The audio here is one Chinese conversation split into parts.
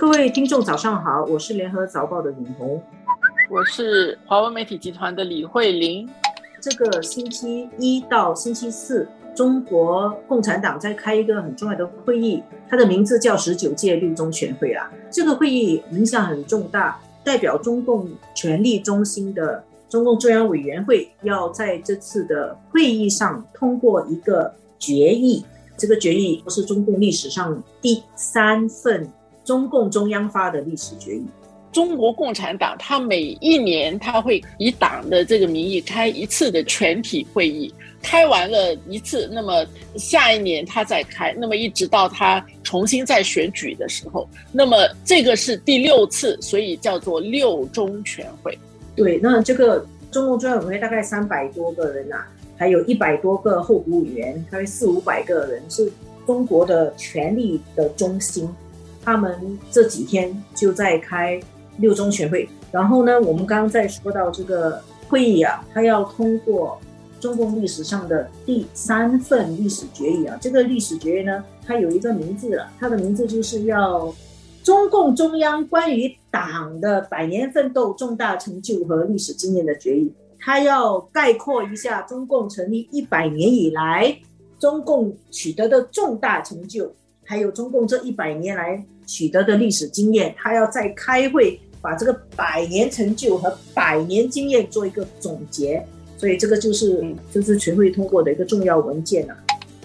各位听众早上好，我是联合早报的李红，我是华文媒体集团的李慧玲。这个星期一到星期四，中国共产党在开一个很重要的会议，它的名字叫十九届六中全会啦。这个会议影响很重大，代表中共权力中心的中共中央委员会要在这次的会议上通过一个决议。这个决议是中共历史上第三份中共中央发的历史决议。中国共产党，它每一年它会以党的这个名义开一次的全体会议，开完了一次，那么下一年它再开，那么一直到它重新再选举的时候，那么这个是第六次，所以叫做六中全会。对，那这个中共中央委员会大概三百多个人呐，还有一百多个候补委员，大概四五百个人，是中国的权力的中心。他们这几天就在开。六中全会，然后呢，我们刚刚在说到这个会议啊，它要通过中共历史上的第三份历史决议啊。这个历史决议呢，它有一个名字了，它的名字就是要中共中央关于党的百年奋斗重大成就和历史经验的决议。它要概括一下中共成立一百年以来中共取得的重大成就，还有中共这一百年来取得的历史经验。他要再开会。把这个百年成就和百年经验做一个总结，所以这个就是就是全会通过的一个重要文件了。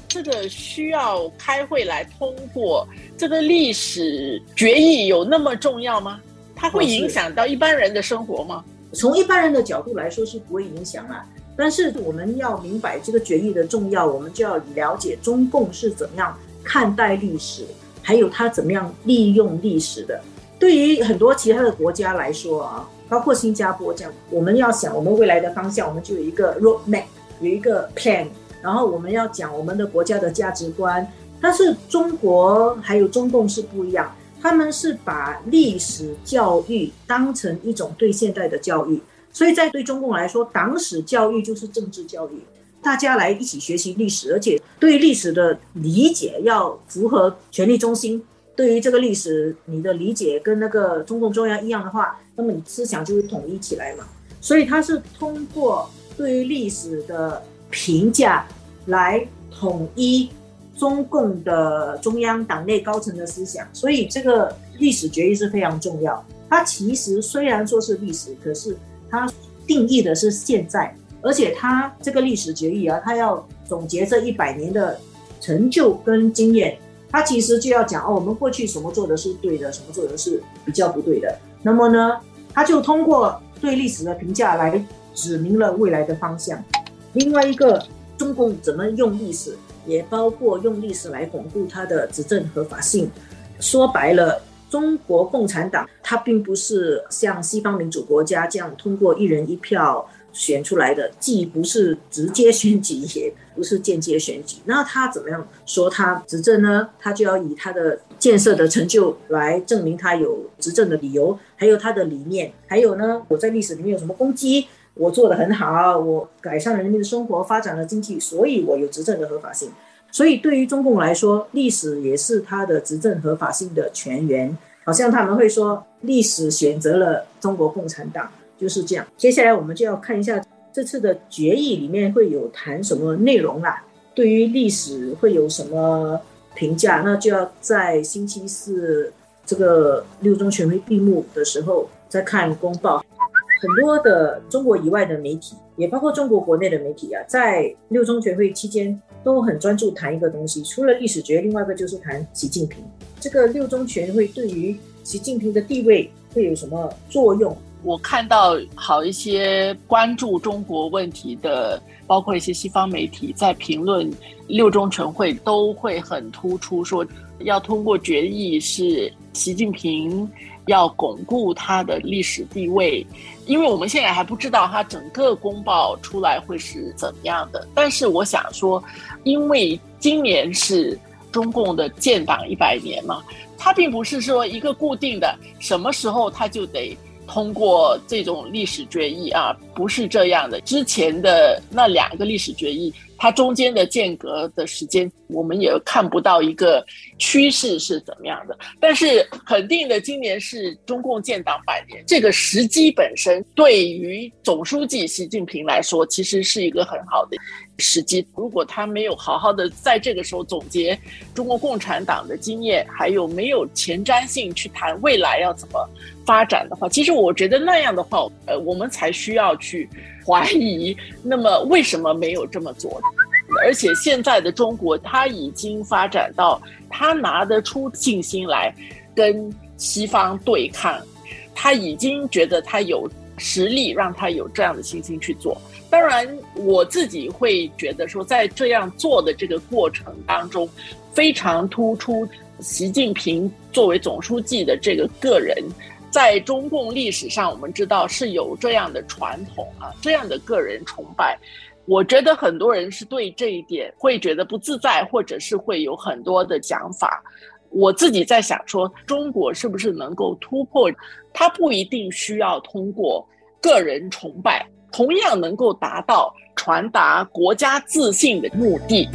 这个需要开会来通过这个历史决议有那么重要吗？它会影响到一般人的生活吗？从一般人的角度来说是不会影响啊，但是我们要明白这个决议的重要，我们就要了解中共是怎么样看待历史，还有他怎么样利用历史的。对于很多其他的国家来说啊，包括新加坡这样，我们要想我们未来的方向，我们就有一个 roadmap，有一个 plan，然后我们要讲我们的国家的价值观。但是中国还有中共是不一样，他们是把历史教育当成一种对现代的教育，所以在对中共来说，党史教育就是政治教育，大家来一起学习历史，而且对历史的理解要符合权力中心。对于这个历史，你的理解跟那个中共中央一样的话，那么你思想就会统一起来嘛。所以它是通过对于历史的评价来统一中共的中央党内高层的思想。所以这个历史决议是非常重要。它其实虽然说是历史，可是它定义的是现在，而且他这个历史决议啊，他要总结这一百年的成就跟经验。他其实就要讲哦，我们过去什么做的是对的，什么做的是比较不对的。那么呢，他就通过对历史的评价来指明了未来的方向。另外一个，中共怎么用历史，也包括用历史来巩固他的执政合法性。说白了，中国共产党它并不是像西方民主国家这样通过一人一票。选出来的既不是直接选举，也不是间接选举，那他怎么样说他执政呢？他就要以他的建设的成就来证明他有执政的理由，还有他的理念，还有呢，我在历史里面有什么攻击，我做的很好，我改善了人民的生活，发展了经济，所以我有执政的合法性。所以对于中共来说，历史也是他的执政合法性的泉源。好像他们会说，历史选择了中国共产党。就是这样，接下来我们就要看一下这次的决议里面会有谈什么内容啦。对于历史会有什么评价，那就要在星期四这个六中全会闭幕的时候再看公报。很多的中国以外的媒体，也包括中国国内的媒体啊，在六中全会期间都很专注谈一个东西，除了历史决，另外一个就是谈习近平。这个六中全会对于习近平的地位会有什么作用？我看到好一些关注中国问题的，包括一些西方媒体在评论六中全会，都会很突出说，要通过决议是习近平要巩固他的历史地位，因为我们现在还不知道他整个公报出来会是怎么样的。但是我想说，因为今年是中共的建党一百年嘛，它并不是说一个固定的什么时候他就得。通过这种历史决议啊，不是这样的。之前的那两个历史决议它中间的间隔的时间，我们也看不到一个趋势是怎么样的。但是肯定的，今年是中共建党百年，这个时机本身对于总书记习近平来说，其实是一个很好的时机。如果他没有好好的在这个时候总结中国共产党的经验，还有没有前瞻性去谈未来要怎么发展的话，其实我觉得那样的话，呃，我们才需要去。怀疑，那么为什么没有这么做？而且现在的中国，他已经发展到他拿得出信心来跟西方对抗，他已经觉得他有实力，让他有这样的信心去做。当然，我自己会觉得说，在这样做的这个过程当中，非常突出习近平作为总书记的这个个人。在中共历史上，我们知道是有这样的传统啊，这样的个人崇拜。我觉得很多人是对这一点会觉得不自在，或者是会有很多的讲法。我自己在想说，中国是不是能够突破？它不一定需要通过个人崇拜，同样能够达到传达国家自信的目的。